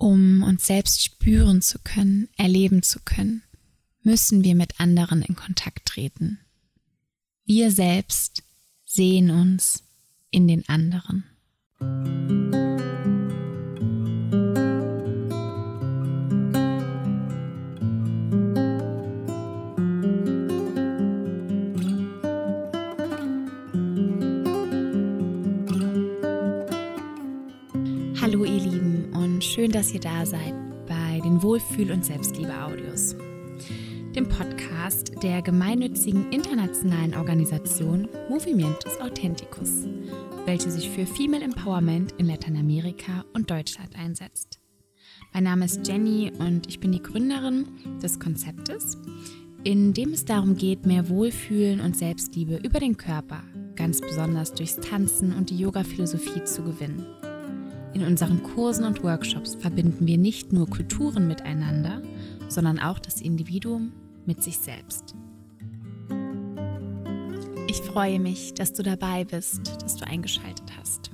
Um uns selbst spüren zu können, erleben zu können, müssen wir mit anderen in Kontakt treten. Wir selbst sehen uns in den anderen. Schön, dass ihr da seid bei den Wohlfühl- und Selbstliebe-Audios, dem Podcast der gemeinnützigen internationalen Organisation Movimientos Authenticus, welche sich für Female Empowerment in Lateinamerika und Deutschland einsetzt. Mein Name ist Jenny und ich bin die Gründerin des Konzeptes, in dem es darum geht, mehr Wohlfühlen und Selbstliebe über den Körper, ganz besonders durchs Tanzen und die Yoga-Philosophie zu gewinnen. In unseren Kursen und Workshops verbinden wir nicht nur Kulturen miteinander, sondern auch das Individuum mit sich selbst. Ich freue mich, dass du dabei bist, dass du eingeschaltet hast.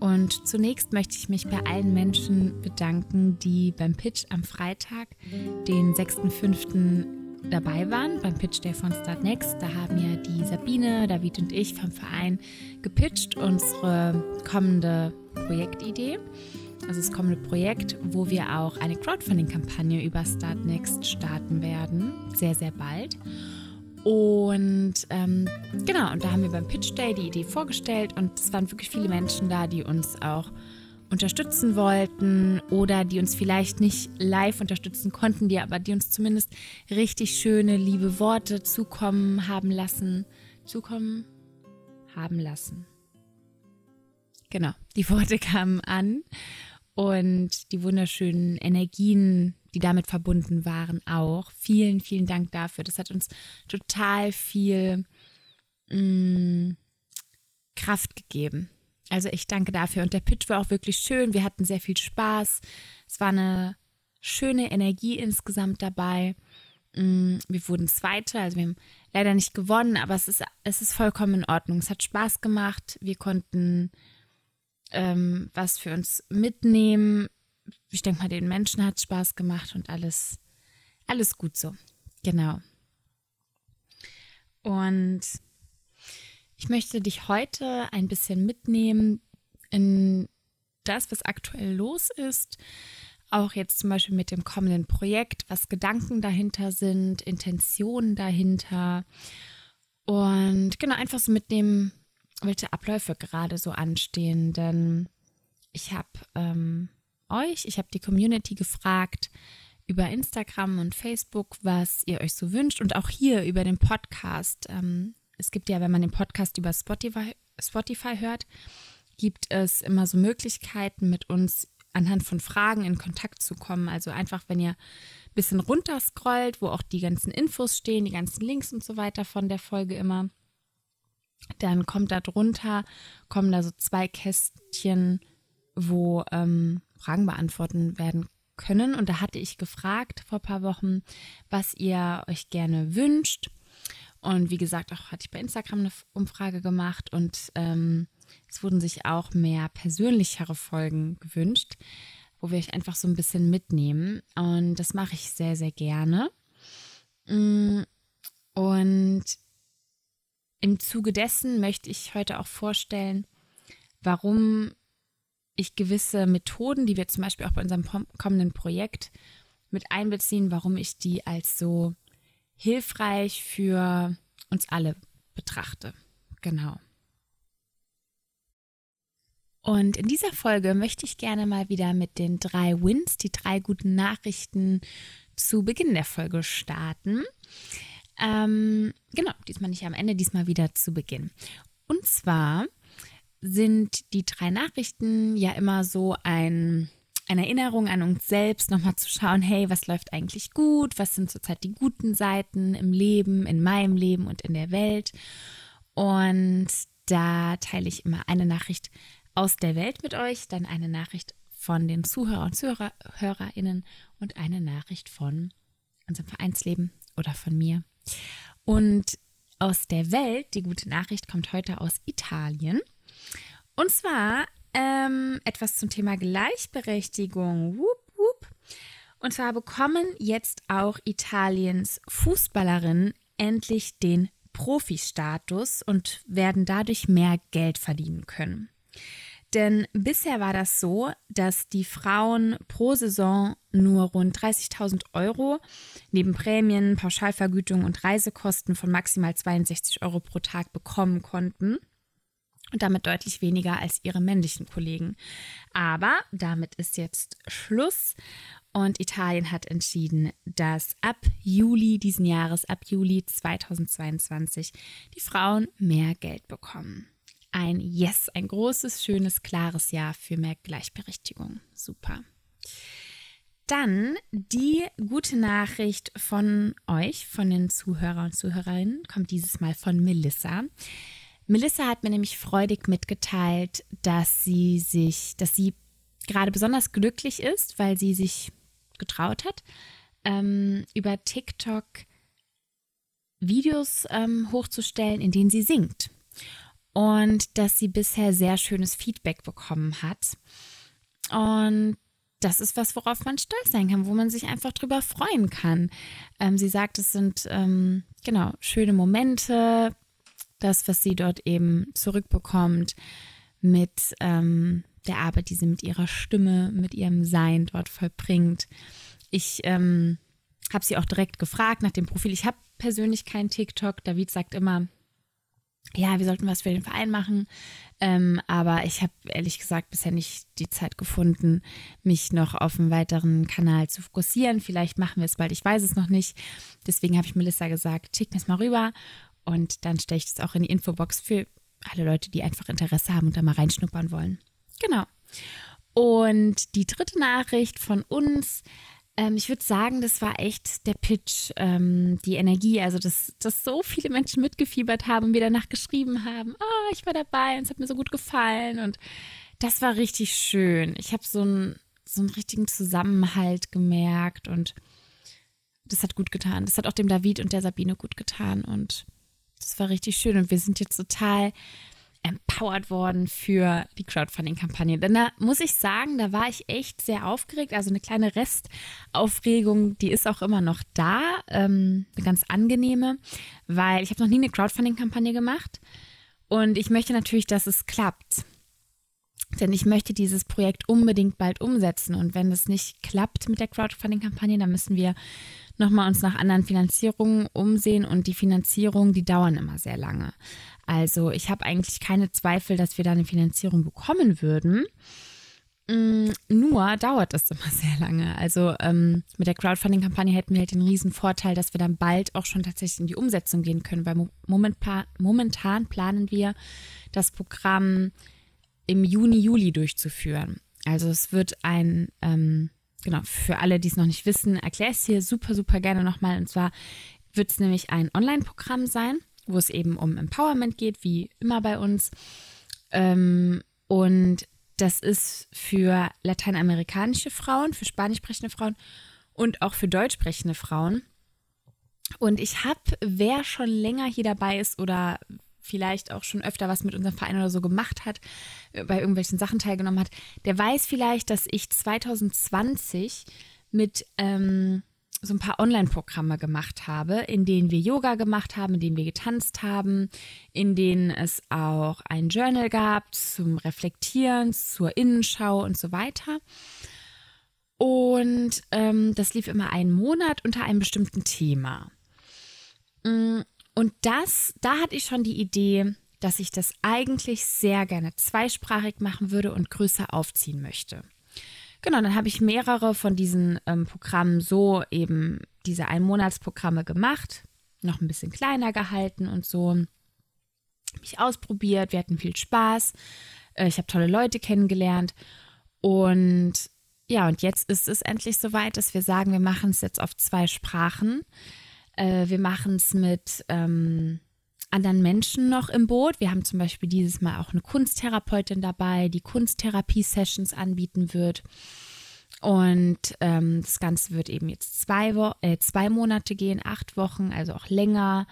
Und zunächst möchte ich mich bei allen Menschen bedanken, die beim Pitch am Freitag, den 6.5., dabei waren, beim Pitch Day von Start Next. Da haben ja die Sabine, David und ich vom Verein gepitcht, unsere kommende Projektidee. Also das kommende Projekt, wo wir auch eine Crowdfunding-Kampagne über Start Next starten werden, sehr, sehr bald. Und ähm, genau, und da haben wir beim Pitch Day die Idee vorgestellt und es waren wirklich viele Menschen da, die uns auch unterstützen wollten oder die uns vielleicht nicht live unterstützen konnten, die aber die uns zumindest richtig schöne, liebe Worte zukommen haben lassen, zukommen haben lassen. Genau, die Worte kamen an und die wunderschönen Energien, die damit verbunden waren, auch. Vielen, vielen Dank dafür. Das hat uns total viel mh, mm, Kraft gegeben. Also ich danke dafür. Und der Pitch war auch wirklich schön. Wir hatten sehr viel Spaß. Es war eine schöne Energie insgesamt dabei. Mm, wir wurden Zweite, also wir haben leider nicht gewonnen, aber es ist, es ist vollkommen in Ordnung. Es hat Spaß gemacht. Wir konnten ähm, was für uns mitnehmen. Ich denke mal, den Menschen hat Spaß gemacht und alles, alles gut so. Genau. Und ich möchte dich heute ein bisschen mitnehmen in das, was aktuell los ist. Auch jetzt zum Beispiel mit dem kommenden Projekt, was Gedanken dahinter sind, Intentionen dahinter. Und genau, einfach so mitnehmen, welche Abläufe gerade so anstehen. Denn ich habe ähm, euch, ich habe die Community gefragt über Instagram und Facebook, was ihr euch so wünscht und auch hier über den Podcast. Ähm, es gibt ja, wenn man den Podcast über Spotify, Spotify hört, gibt es immer so Möglichkeiten, mit uns anhand von Fragen in Kontakt zu kommen. Also einfach, wenn ihr ein bisschen runterscrollt, wo auch die ganzen Infos stehen, die ganzen Links und so weiter von der Folge immer dann kommt da drunter, kommen da so zwei Kästchen, wo ähm, Fragen beantworten werden können. Und da hatte ich gefragt vor ein paar Wochen, was ihr euch gerne wünscht. Und wie gesagt, auch hatte ich bei Instagram eine Umfrage gemacht und ähm, es wurden sich auch mehr persönlichere Folgen gewünscht, wo wir euch einfach so ein bisschen mitnehmen. Und das mache ich sehr, sehr gerne. Mm, und im Zuge dessen möchte ich heute auch vorstellen, warum ich gewisse Methoden, die wir zum Beispiel auch bei unserem kommenden Projekt mit einbeziehen, warum ich die als so hilfreich für uns alle betrachte. Genau. Und in dieser Folge möchte ich gerne mal wieder mit den drei Wins, die drei guten Nachrichten zu Beginn der Folge starten. Ähm, genau, diesmal nicht am Ende, diesmal wieder zu Beginn. Und zwar sind die drei Nachrichten ja immer so ein, eine Erinnerung an uns selbst, nochmal zu schauen, hey, was läuft eigentlich gut? Was sind zurzeit die guten Seiten im Leben, in meinem Leben und in der Welt? Und da teile ich immer eine Nachricht aus der Welt mit euch, dann eine Nachricht von den Zuhörer und Zuhörerinnen und eine Nachricht von unserem Vereinsleben oder von mir. Und aus der Welt, die gute Nachricht kommt heute aus Italien. Und zwar ähm, etwas zum Thema Gleichberechtigung. Wupp, wupp. Und zwar bekommen jetzt auch Italiens Fußballerinnen endlich den Profi-Status und werden dadurch mehr Geld verdienen können. Denn bisher war das so, dass die Frauen pro Saison nur rund 30.000 Euro neben Prämien, Pauschalvergütung und Reisekosten von maximal 62 Euro pro Tag bekommen konnten und damit deutlich weniger als ihre männlichen Kollegen. Aber damit ist jetzt Schluss und Italien hat entschieden, dass ab Juli diesen Jahres, ab Juli 2022, die Frauen mehr Geld bekommen. Ein Yes, ein großes, schönes, klares Ja für mehr Gleichberechtigung. Super. Dann die gute Nachricht von euch, von den Zuhörern und Zuhörerinnen, kommt dieses Mal von Melissa. Melissa hat mir nämlich freudig mitgeteilt, dass sie sich, dass sie gerade besonders glücklich ist, weil sie sich getraut hat, ähm, über TikTok Videos ähm, hochzustellen, in denen sie singt. Und dass sie bisher sehr schönes Feedback bekommen hat. Und das ist was, worauf man stolz sein kann, wo man sich einfach drüber freuen kann. Ähm, sie sagt, es sind ähm, genau schöne Momente, das, was sie dort eben zurückbekommt mit ähm, der Arbeit, die sie mit ihrer Stimme, mit ihrem Sein dort vollbringt. Ich ähm, habe sie auch direkt gefragt nach dem Profil. Ich habe persönlich keinen TikTok. David sagt immer, ja, wir sollten was für den Verein machen. Ähm, aber ich habe ehrlich gesagt bisher nicht die Zeit gefunden, mich noch auf einen weiteren Kanal zu fokussieren. Vielleicht machen wir es bald, ich weiß es noch nicht. Deswegen habe ich Melissa gesagt, schick mir es mal rüber und dann stelle ich es auch in die Infobox für alle Leute, die einfach Interesse haben und da mal reinschnuppern wollen. Genau. Und die dritte Nachricht von uns, ähm, ich würde sagen, das war echt der Pitch, ähm, die Energie, also dass, dass so viele Menschen mitgefiebert haben und mir danach geschrieben haben, oh, ich war dabei und es hat mir so gut gefallen und das war richtig schön. Ich habe so, ein, so einen richtigen Zusammenhalt gemerkt und das hat gut getan. Das hat auch dem David und der Sabine gut getan und das war richtig schön und wir sind jetzt total empowered worden für die Crowdfunding-Kampagne. Denn da muss ich sagen, da war ich echt sehr aufgeregt. Also eine kleine Restaufregung, die ist auch immer noch da. Ähm, eine ganz angenehme, weil ich habe noch nie eine Crowdfunding-Kampagne gemacht. Und ich möchte natürlich, dass es klappt. Denn ich möchte dieses Projekt unbedingt bald umsetzen. Und wenn es nicht klappt mit der Crowdfunding-Kampagne, dann müssen wir nochmal uns nach anderen Finanzierungen umsehen. Und die Finanzierungen, die dauern immer sehr lange. Also ich habe eigentlich keine Zweifel, dass wir da eine Finanzierung bekommen würden. Mm, nur dauert das immer sehr lange. Also ähm, mit der Crowdfunding-Kampagne hätten wir halt den riesen Vorteil, dass wir dann bald auch schon tatsächlich in die Umsetzung gehen können, weil momentan, momentan planen wir das Programm im Juni, Juli durchzuführen. Also es wird ein, ähm, genau, für alle, die es noch nicht wissen, erkläre ich es hier super, super gerne nochmal. Und zwar wird es nämlich ein Online-Programm sein, wo es eben um Empowerment geht, wie immer bei uns. Ähm, und das ist für lateinamerikanische Frauen, für spanisch sprechende Frauen und auch für deutsch sprechende Frauen. Und ich habe, wer schon länger hier dabei ist oder vielleicht auch schon öfter was mit unserem Verein oder so gemacht hat, äh, bei irgendwelchen Sachen teilgenommen hat, der weiß vielleicht, dass ich 2020 mit ähm, so ein paar Online-Programme gemacht habe, in denen wir Yoga gemacht haben, in denen wir getanzt haben, in denen es auch ein Journal gab zum Reflektieren, zur Innenschau und so weiter. Und ähm, das lief immer einen Monat unter einem bestimmten Thema. Mm, und das, da hatte ich schon die Idee, dass ich das eigentlich sehr gerne zweisprachig machen würde und größer aufziehen möchte. Genau, dann habe ich mehrere von diesen ähm, Programmen so eben diese Einmonatsprogramme gemacht, noch ein bisschen kleiner gehalten und so. Mich ausprobiert, wir hatten viel Spaß. Äh, ich habe tolle Leute kennengelernt. Und ja, und jetzt ist es endlich soweit, dass wir sagen, wir machen es jetzt auf zwei Sprachen. Äh, wir machen es mit ähm, anderen Menschen noch im Boot. Wir haben zum Beispiel dieses Mal auch eine Kunsttherapeutin dabei, die Kunsttherapie-Sessions anbieten wird. Und ähm, das Ganze wird eben jetzt zwei, Wo äh, zwei Monate gehen, acht Wochen, also auch länger.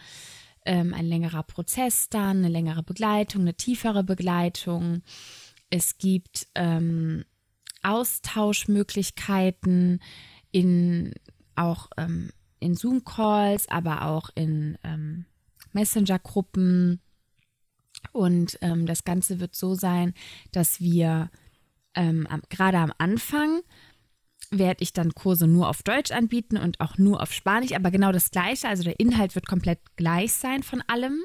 Ähm, ein längerer Prozess dann, eine längere Begleitung, eine tiefere Begleitung. Es gibt ähm, Austauschmöglichkeiten in auch ähm, in Zoom-Calls, aber auch in ähm, Messenger-Gruppen. Und ähm, das Ganze wird so sein, dass wir ähm, gerade am Anfang werde ich dann Kurse nur auf Deutsch anbieten und auch nur auf Spanisch, aber genau das gleiche. Also der Inhalt wird komplett gleich sein von allem.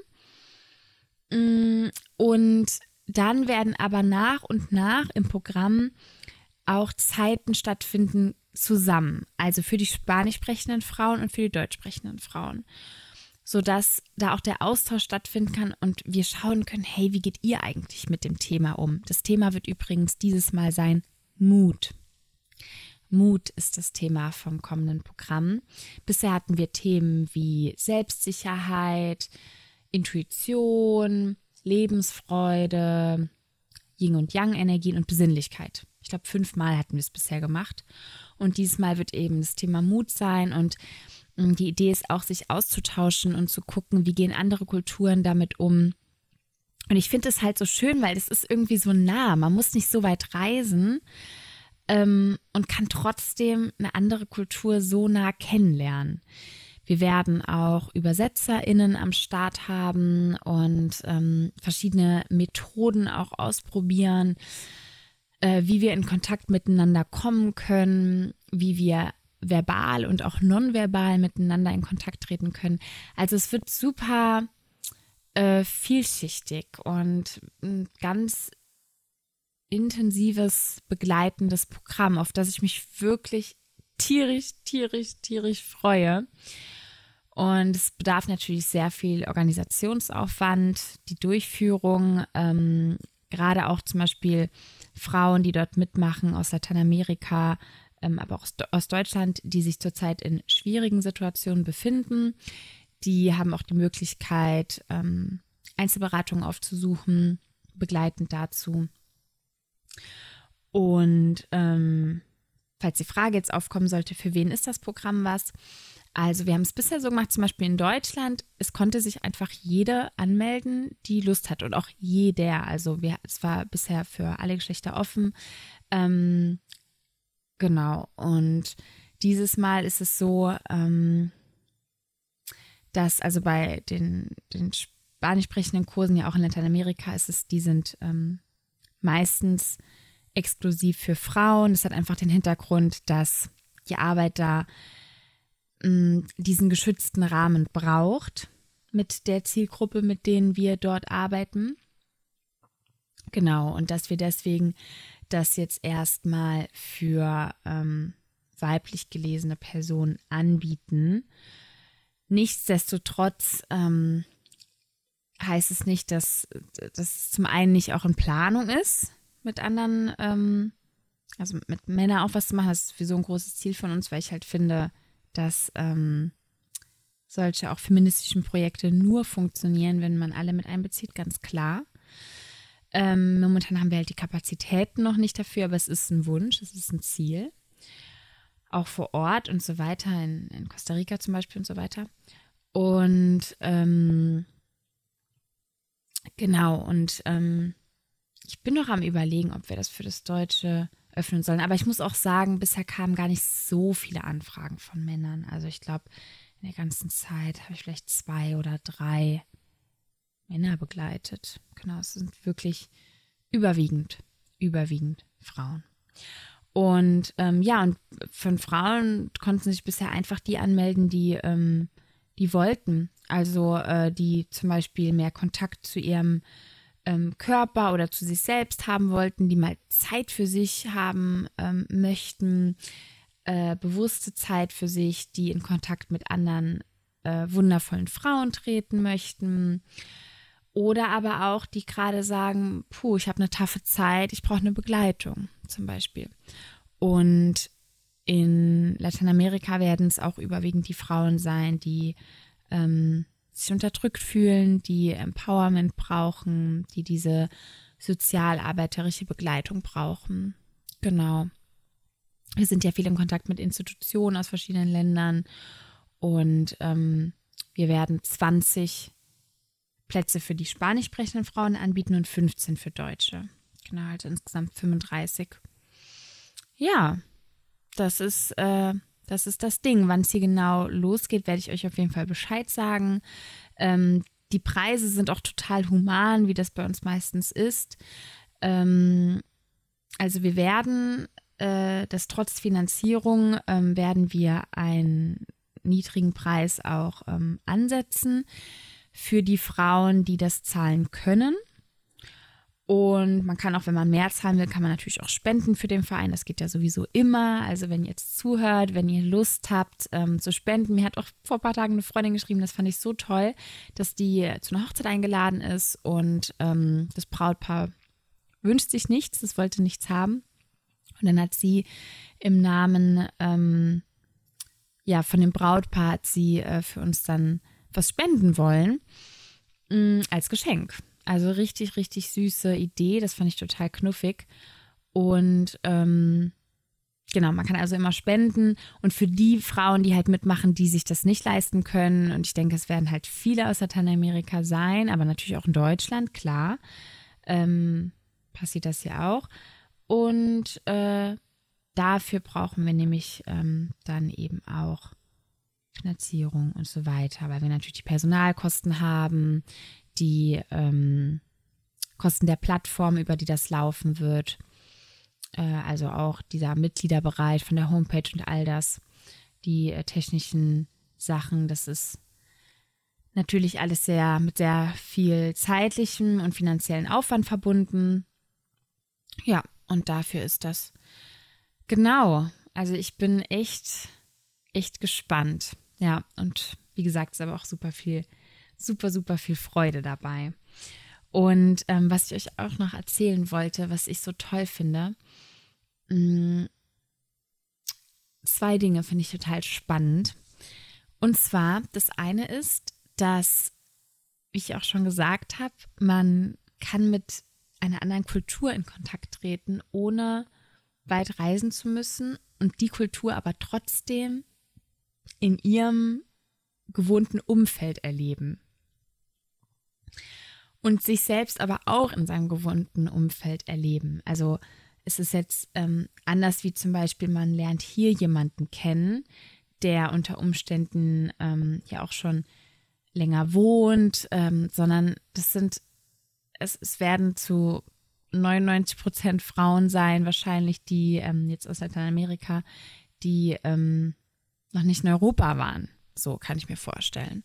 Mm, und dann werden aber nach und nach im Programm auch Zeiten stattfinden zusammen. Also für die spanisch sprechenden Frauen und für die deutsch sprechenden Frauen. Sodass da auch der Austausch stattfinden kann und wir schauen können, hey, wie geht ihr eigentlich mit dem Thema um? Das Thema wird übrigens dieses Mal sein Mut. Mut ist das Thema vom kommenden Programm. Bisher hatten wir Themen wie Selbstsicherheit, Intuition, Lebensfreude, Yin und Yang Energien und Besinnlichkeit. Ich glaube, fünfmal hatten wir es bisher gemacht. Und diesmal wird eben das Thema Mut sein und mm, die Idee ist auch, sich auszutauschen und zu gucken, wie gehen andere Kulturen damit um. Und ich finde es halt so schön, weil es ist irgendwie so nah. Man muss nicht so weit reisen ähm, und kann trotzdem eine andere Kultur so nah kennenlernen. Wir werden auch ÜbersetzerInnen am Start haben und ähm, verschiedene Methoden auch ausprobieren, äh, wie wir in Kontakt miteinander kommen können, wie wir verbal und auch nonverbal miteinander in Kontakt treten können. Also es wird super äh, vielschichtig und ein ganz intensives, begleitendes Programm, auf das ich mich wirklich tierisch, tierisch, tierisch freue. Und es bedarf natürlich sehr viel Organisationsaufwand, die Durchführung, ähm, gerade auch zum Beispiel Frauen, die dort mitmachen aus Lateinamerika, ähm, aber auch aus Deutschland, die sich zurzeit in schwierigen Situationen befinden. Die haben auch die Möglichkeit, ähm, Einzelberatungen aufzusuchen, begleitend dazu. Und ähm, falls die Frage jetzt aufkommen sollte, für wen ist das Programm was? Also wir haben es bisher so gemacht, zum Beispiel in Deutschland, es konnte sich einfach jede anmelden, die Lust hat und auch jeder. Also wir, es war bisher für alle Geschlechter offen. Ähm, genau. Und dieses Mal ist es so, ähm, dass also bei den, den spanisch sprechenden Kursen ja auch in Lateinamerika ist es, die sind ähm, meistens exklusiv für Frauen. Das hat einfach den Hintergrund, dass die Arbeit da diesen geschützten Rahmen braucht mit der Zielgruppe, mit denen wir dort arbeiten. Genau, und dass wir deswegen das jetzt erstmal für ähm, weiblich gelesene Personen anbieten. Nichtsdestotrotz ähm, heißt es nicht, dass das zum einen nicht auch in Planung ist, mit anderen, ähm, also mit Männern auch was zu machen. Das ist für so ein großes Ziel von uns, weil ich halt finde, dass ähm, solche auch feministischen Projekte nur funktionieren, wenn man alle mit einbezieht, ganz klar. Ähm, momentan haben wir halt die Kapazitäten noch nicht dafür, aber es ist ein Wunsch, es ist ein Ziel. Auch vor Ort und so weiter, in, in Costa Rica zum Beispiel und so weiter. Und ähm, genau, und ähm, ich bin noch am Überlegen, ob wir das für das Deutsche öffnen sollen. Aber ich muss auch sagen, bisher kamen gar nicht so viele Anfragen von Männern. Also ich glaube, in der ganzen Zeit habe ich vielleicht zwei oder drei Männer begleitet. Genau, es sind wirklich überwiegend, überwiegend Frauen. Und ähm, ja, und von Frauen konnten sich bisher einfach die anmelden, die, ähm, die wollten. Also äh, die zum Beispiel mehr Kontakt zu ihrem ähm, Körper oder zu sich selbst haben wollten, die mal Zeit für sich haben ähm, möchten, äh, bewusste Zeit für sich, die in Kontakt mit anderen äh, wundervollen Frauen treten möchten. Oder aber auch, die gerade sagen, puh, ich habe eine taffe Zeit, ich brauche eine Begleitung zum Beispiel. Und in Lateinamerika werden es auch überwiegend die Frauen sein, die ähm, sich unterdrückt fühlen, die Empowerment brauchen, die diese sozialarbeiterische Begleitung brauchen. Genau. Wir sind ja viel in Kontakt mit Institutionen aus verschiedenen Ländern und ähm, wir werden 20 Plätze für die spanisch sprechenden Frauen anbieten und 15 für Deutsche. Genau, also insgesamt 35. Ja, das ist, äh, das ist das Ding. Wann es hier genau losgeht, werde ich euch auf jeden Fall Bescheid sagen. Ähm, die Preise sind auch total human, wie das bei uns meistens ist. Ähm, also wir werden äh, das trotz Finanzierung ähm, werden wir einen niedrigen Preis auch ähm, ansetzen für die Frauen, die das zahlen können. Und man kann auch, wenn man mehr zahlen will, kann man natürlich auch spenden für den Verein. Das geht ja sowieso immer. Also wenn ihr jetzt zuhört, wenn ihr Lust habt ähm, zu spenden. Mir hat auch vor ein paar Tagen eine Freundin geschrieben, das fand ich so toll, dass die zu einer Hochzeit eingeladen ist und ähm, das Brautpaar wünscht sich nichts, das wollte nichts haben. Und dann hat sie im Namen ähm, ja, von dem Brautpaar hat sie äh, für uns dann was spenden wollen mh, mm, als Geschenk. Also richtig, richtig süße Idee. Das fand ich total knuffig. Und ähm, genau, man kann also immer spenden. Und für die Frauen, die halt mitmachen, die sich das nicht leisten können, und ich denke, es werden halt viele aus Lateinamerika sein, aber natürlich auch in Deutschland, klar, ähm, passiert das ja auch. Und äh, dafür brauchen wir nämlich ähm, dann eben auch Finanzierung und so weiter, weil wir natürlich die Personalkosten haben, die ähm, Kosten der Plattform, über die das laufen wird. Äh, also auch dieser Mitgliederbereich von der Homepage und all das, die äh, technischen Sachen, das ist natürlich alles sehr mit sehr viel zeitlichem und finanziellen Aufwand verbunden. Ja, und dafür ist das genau. Also ich bin echt, echt gespannt. Ja, und wie gesagt, es ist aber auch super viel super, super viel Freude dabei. Und ähm, was ich euch auch noch erzählen wollte, was ich so toll finde, mh, mm, zwei Dinge finde ich total spannend. Und zwar, das eine ist, dass, wie ich auch schon gesagt habe, man kann mit einer anderen Kultur in Kontakt treten, ohne weit reisen zu müssen und die Kultur aber trotzdem in ihrem gewohnten Umfeld erleben und sich selbst aber auch in seinem gewohnten Umfeld erleben. Also es ist jetzt ähm, anders wie zum Beispiel, man lernt hier jemanden kennen, der unter Umständen ähm, ja auch schon länger wohnt, ähm, sondern das sind, es, es werden zu 99 Prozent Frauen sein, wahrscheinlich, die ähm, jetzt aus Lateinamerika, die ähm, noch nicht in Europa waren. So kann ich mir vorstellen.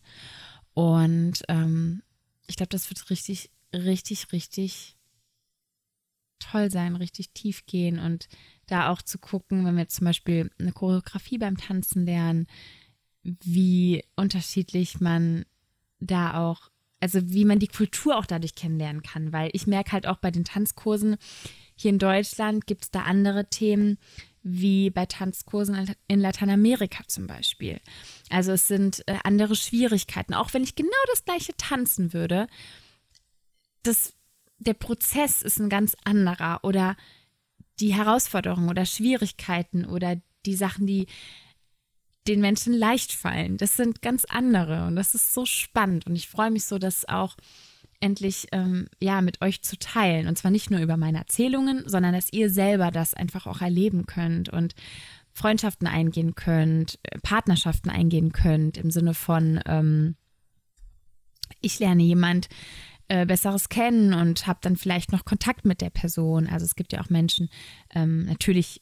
Und ähm, ich glaube, das wird richtig, richtig, richtig toll sein, richtig tief gehen und da auch zu gucken, wenn wir zum Beispiel eine Choreografie beim Tanzen lernen, wie unterschiedlich man da auch, also wie man die Kultur auch dadurch kennenlernen kann, weil ich merke halt auch bei den Tanzkursen hier in Deutschland gibt es da andere Themen, wie bei Tanzkursen in Lateinamerika zum Beispiel. Also es sind äh, andere Schwierigkeiten. Auch wenn ich genau das gleiche tanzen würde, das, der Prozess ist ein ganz anderer oder die Herausforderungen oder Schwierigkeiten oder die Sachen, die den Menschen leicht fallen, das sind ganz andere und das ist so spannend und ich freue mich so, dass auch endlich ähm, ja mit euch zu teilen. Und zwar nicht nur über meine Erzählungen, sondern dass ihr selber das einfach auch erleben könnt und Freundschaften eingehen könnt, äh, Partnerschaften eingehen könnt, im Sinne von, ähm, ich lerne jemand äh, Besseres kennen und habe dann vielleicht noch Kontakt mit der Person. Also es gibt ja auch Menschen, ähm, natürlich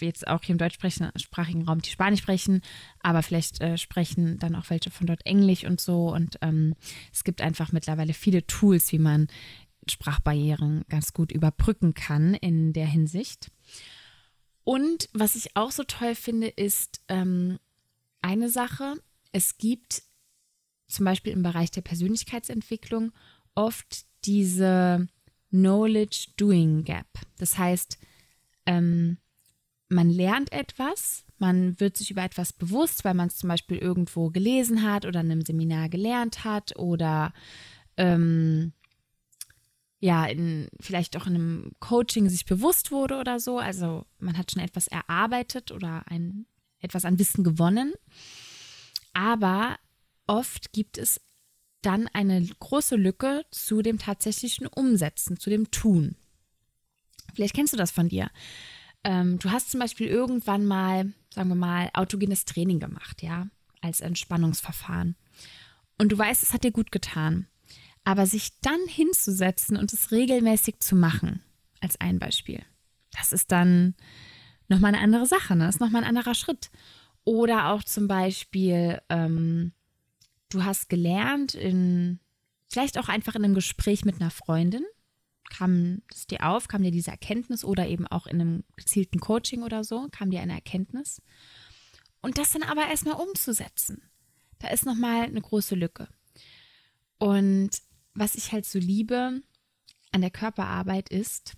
jetzt auch hier im deutschsprachigen Raum, die Spanisch sprechen, aber vielleicht äh, sprechen dann auch welche von dort Englisch und so. Und ähm, es gibt einfach mittlerweile viele Tools, wie man Sprachbarrieren ganz gut überbrücken kann in der Hinsicht. Und was ich auch so toll finde, ist ähm, eine Sache, es gibt zum Beispiel im Bereich der Persönlichkeitsentwicklung oft diese Knowledge-Doing Gap. Das heißt, ähm, man lernt etwas, man wird sich über etwas bewusst, weil man es zum Beispiel irgendwo gelesen hat oder in einem Seminar gelernt hat oder ähm, ja, in, vielleicht auch in einem Coaching sich bewusst wurde oder so. Also man hat schon etwas erarbeitet oder ein, etwas an Wissen gewonnen. Aber oft gibt es dann eine große Lücke zu dem tatsächlichen Umsetzen, zu dem Tun. Vielleicht kennst du das von dir. Ähm, du hast zum Beispiel irgendwann mal, sagen wir mal, autogenes Training gemacht, ja, als Entspannungsverfahren. Und du weißt, es hat dir gut getan. Aber sich dann hinzusetzen und es regelmäßig zu machen, als ein Beispiel, das ist dann nochmal eine andere Sache, ne? Das ist nochmal ein anderer Schritt. Oder auch zum Beispiel, ähm, du hast gelernt, in, vielleicht auch einfach in einem Gespräch mit einer Freundin, kam es dir auf, kam dir diese Erkenntnis oder eben auch in einem gezielten Coaching oder so, kam dir eine Erkenntnis. Und das dann aber erstmal umzusetzen, da ist nochmal eine große Lücke. Und was ich halt so liebe an der Körperarbeit ist,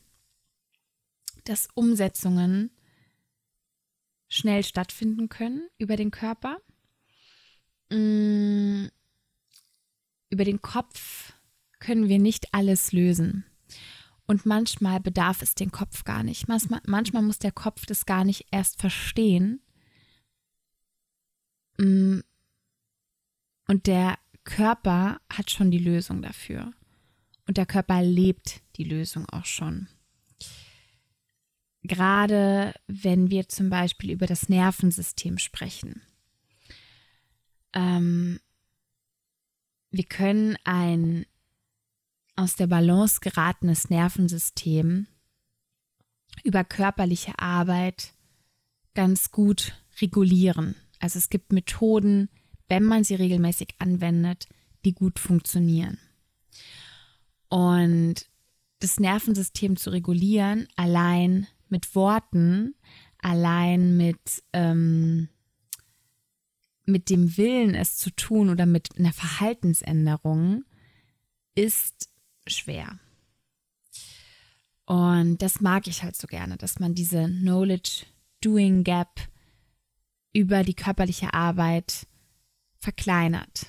dass Umsetzungen schnell stattfinden können über den Körper. Mm, über den Kopf können wir nicht alles lösen. Und manchmal bedarf es den Kopf gar nicht. Manchmal, muss der Kopf das gar nicht erst verstehen. Mm, und der Körper hat schon die Lösung dafür. Und der Körper lebt die Lösung auch schon. Gerade wenn wir zum Beispiel über das Nervensystem sprechen. Ähm, wir können ein aus der Balance geratenes Nervensystem über körperliche Arbeit ganz gut regulieren. Also es gibt Methoden, wenn man sie regelmäßig anwendet, die gut funktionieren. Und das Nervensystem zu regulieren, allein mit Worten, allein mit, ähm, mit dem Willen, es zu tun oder mit einer Verhaltensänderung, ist schwer. Und das mag ich halt so gerne, dass man diese Knowledge-Doing Gap über die körperliche Arbeit verkleinert.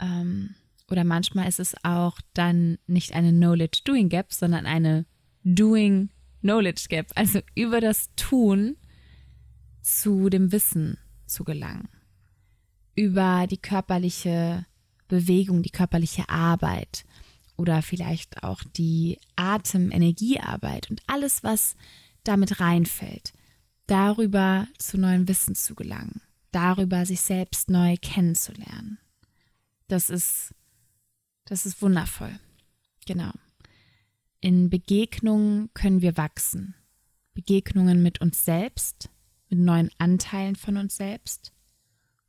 Ähm, oder manchmal ist es auch dann nicht eine Knowledge-Doing Gap, sondern eine Doing Knowledge Gap, also über das Tun zu dem Wissen zu gelangen, über die körperliche Bewegung, die körperliche Arbeit oder vielleicht auch die Atem-Energiearbeit und alles, was damit reinfällt, darüber zu neuem Wissen zu gelangen, darüber sich selbst neu kennenzulernen. Das ist, das ist wundervoll. Genau. In Begegnungen können wir wachsen. Begegnungen mit uns selbst, mit neuen Anteilen von uns selbst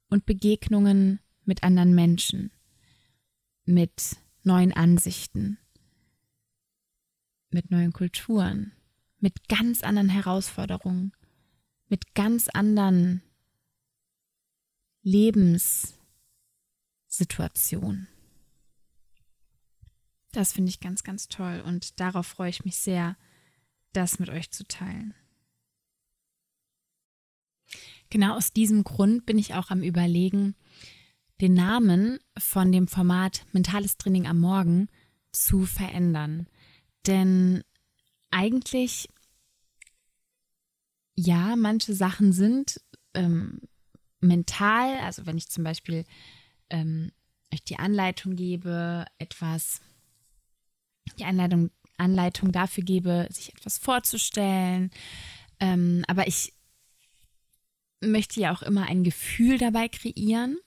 und Begegnungen mit anderen Menschen, mit neuen Ansichten, mit neuen Kulturen, mit ganz anderen Herausforderungen, mit ganz anderen Lebenssituationen. Das finde ich ganz, ganz toll und darauf freue ich mich sehr, das mit euch zu teilen. Genau aus diesem Grund bin ich auch am Überlegen, den Namen von dem Format Mentales Training am Morgen zu verändern. Denn eigentlich, ja, manche Sachen sind ähm, mental, also wenn ich zum Beispiel ähm, euch die Anleitung gebe, etwas, die Anleitung, Anleitung dafür gebe, sich etwas vorzustellen, ähm, aber ich möchte ja auch immer ein Gefühl dabei kreieren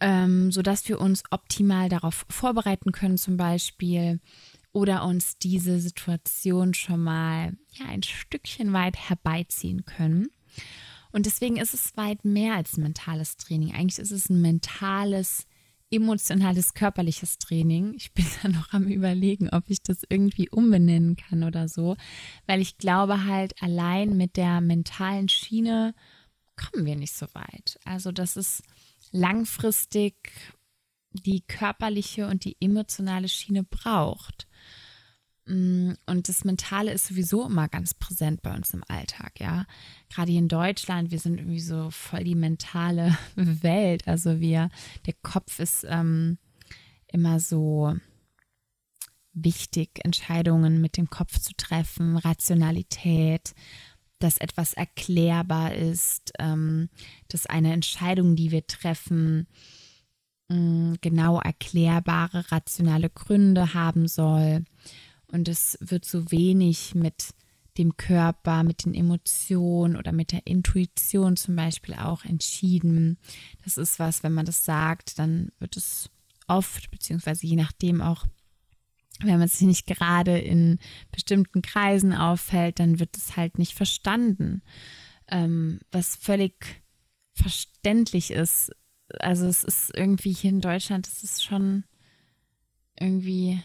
ähm, sodass wir uns optimal darauf vorbereiten können zum Beispiel oder uns diese Situation schon mal ja, ein Stückchen weit herbeiziehen können. Und deswegen ist es weit mehr als ein mentales Training. Eigentlich ist es ein mentales, emotionales, körperliches Training. Ich bin da noch am Überlegen, ob ich das irgendwie umbenennen kann oder so, weil ich glaube halt, allein mit der mentalen Schiene kommen wir nicht so weit. Also das ist langfristig die körperliche und die emotionale Schiene braucht. Mm, und das Mentale ist sowieso immer ganz präsent bei uns im Alltag, ja. Gerade hier in Deutschland, wir sind irgendwie so voll die mentale Welt. Also wir, der Kopf ist ähm, immer so wichtig, Entscheidungen mit dem Kopf zu treffen, Rationalität, dass etwas erklärbar ist, ähm, dass eine Entscheidung, die wir treffen, mm, genau erklärbare, rationale Gründe haben soll. und es wird so wenig mit dem Körper, mit den Emotionen oder mit der Intuition zum Beispiel auch entschieden. Das ist was, wenn man das sagt, dann wird es oft, beziehungsweise je nachdem auch, wenn man sich nicht gerade in bestimmten Kreisen auffällt, dann wird es halt nicht verstanden. Ähm, was völlig verständlich ist. Also es ist irgendwie hier in Deutschland, es ist schon irgendwie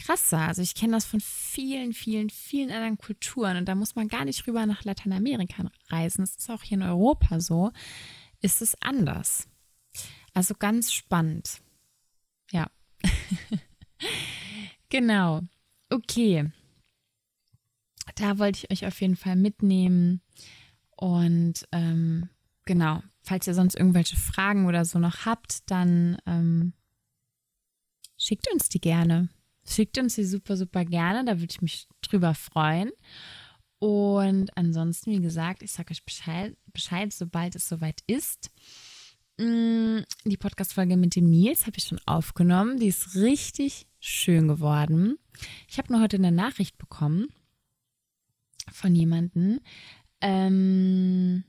krasser. Also ich kenne das von vielen, vielen, vielen anderen Kulturen und da muss man gar nicht rüber nach Lateinamerika reisen. Es ist auch hier in Europa so. Ist es anders. Also ganz spannend. Ja. genau. Okay. Da wollte ich euch auf jeden Fall mitnehmen. Und ähm, genau, falls ihr sonst irgendwelche Fragen oder so noch habt, dann ähm, schickt uns die gerne. Schickt uns die super, super gerne. Da würde ich mich drüber freuen. Und ansonsten, wie gesagt, ich sage euch Bescheid, Bescheid, sobald es soweit ist. Mm, die Podcast-Folge mit dem Nils habe ich schon aufgenommen. Die ist richtig schön geworden. Ich habe nur heute eine Nachricht bekommen von jemandem, ähm,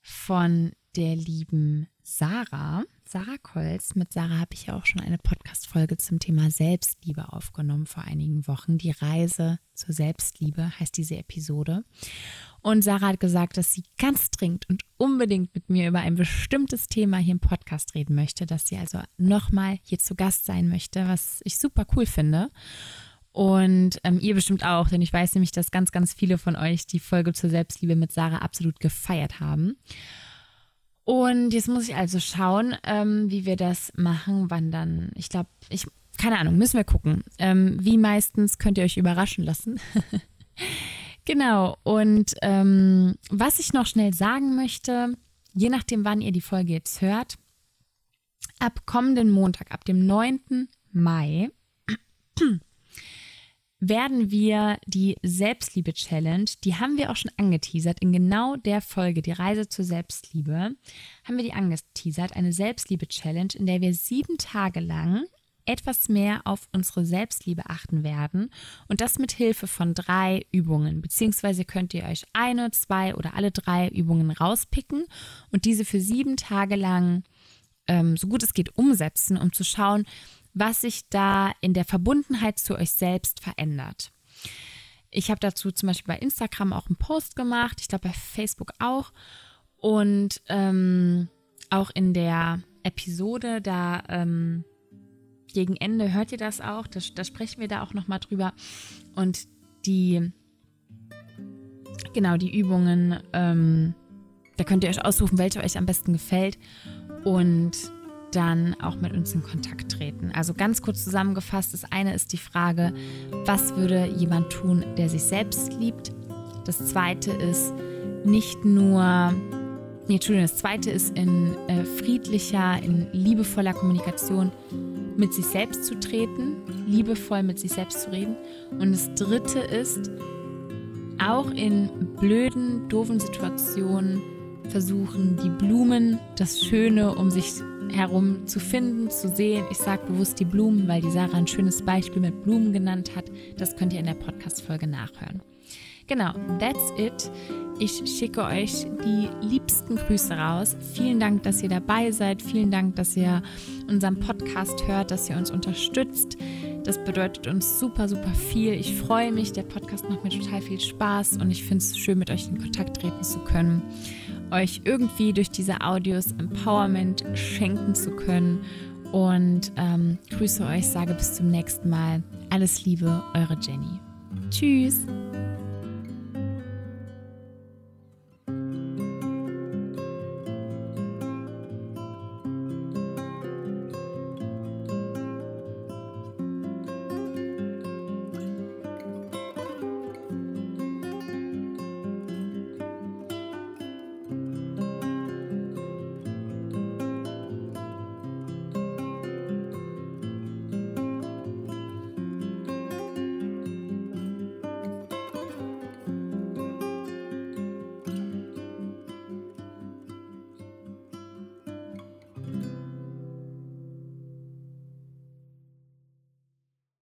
von der lieben Sarah. Sarah Kolz. Mit Sarah habe ich ja auch schon eine Podcast-Folge zum Thema Selbstliebe aufgenommen vor einigen Wochen. Die Reise zur Selbstliebe heißt diese Episode. Und Sarah hat gesagt, dass sie ganz dringend und unbedingt mit mir über ein bestimmtes Thema hier im Podcast reden möchte, dass sie also nochmal hier zu Gast sein möchte, was ich super cool finde. Und ähm, ihr bestimmt auch, denn ich weiß nämlich, dass ganz, ganz viele von euch die Folge zur Selbstliebe mit Sarah absolut gefeiert haben. Und jetzt muss ich also schauen, ähm, wie wir das machen, wann dann. Ich glaube, ich, keine Ahnung, müssen wir gucken. Ähm, wie meistens könnt ihr euch überraschen lassen. genau. Und ähm, was ich noch schnell sagen möchte, je nachdem, wann ihr die Folge jetzt hört, ab kommenden Montag, ab dem 9. Mai, werden wir die Selbstliebe-Challenge, die haben wir auch schon angeteasert, in genau der Folge, die Reise zur Selbstliebe, haben wir die angeteasert, eine Selbstliebe-Challenge, in der wir sieben Tage lang etwas mehr auf unsere Selbstliebe achten werden und das mit Hilfe von drei Übungen, beziehungsweise könnt ihr euch eine, zwei oder alle drei Übungen rauspicken und diese für sieben Tage lang ähm, so gut es geht umsetzen, um zu schauen, was sich da in der Verbundenheit zu euch selbst verändert. Ich habe dazu zum Beispiel bei Instagram auch einen Post gemacht, ich glaube bei Facebook auch. Und ähm, auch in der Episode, da ähm, gegen Ende hört ihr das auch, da, da sprechen wir da auch nochmal drüber. Und die, genau, die Übungen, ähm, da könnt ihr euch aussuchen, welche euch am besten gefällt. Und dann auch mit uns in Kontakt treten. Also ganz kurz zusammengefasst, das eine ist die Frage, was würde jemand tun, der sich selbst liebt? Das zweite ist nicht nur, nee, Entschuldigung, das zweite ist in äh, friedlicher, in liebevoller Kommunikation mit sich selbst zu treten, liebevoll mit sich selbst zu reden. Und das dritte ist, auch in blöden, doofen Situationen versuchen, die Blumen, das Schöne um sich herum zu finden, zu sehen. Ich sage bewusst die Blumen, weil die Sarah ein schönes Beispiel mit Blumen genannt hat. Das könnt ihr in der Podcast-Folge nachhören. Genau, that's it. Ich schicke euch die liebsten Grüße raus. Vielen Dank, dass ihr dabei seid. Vielen Dank, dass ihr unseren Podcast hört, dass ihr uns unterstützt. Das bedeutet uns super, super viel. Ich freue mich. Der Podcast macht mir total viel Spaß und ich finde es schön, mit euch in Kontakt treten zu können euch irgendwie durch diese Audios Empowerment schenken zu können. Und ähm, grüße euch, sage bis zum nächsten Mal. Alles Liebe, eure Jenny. Tschüss.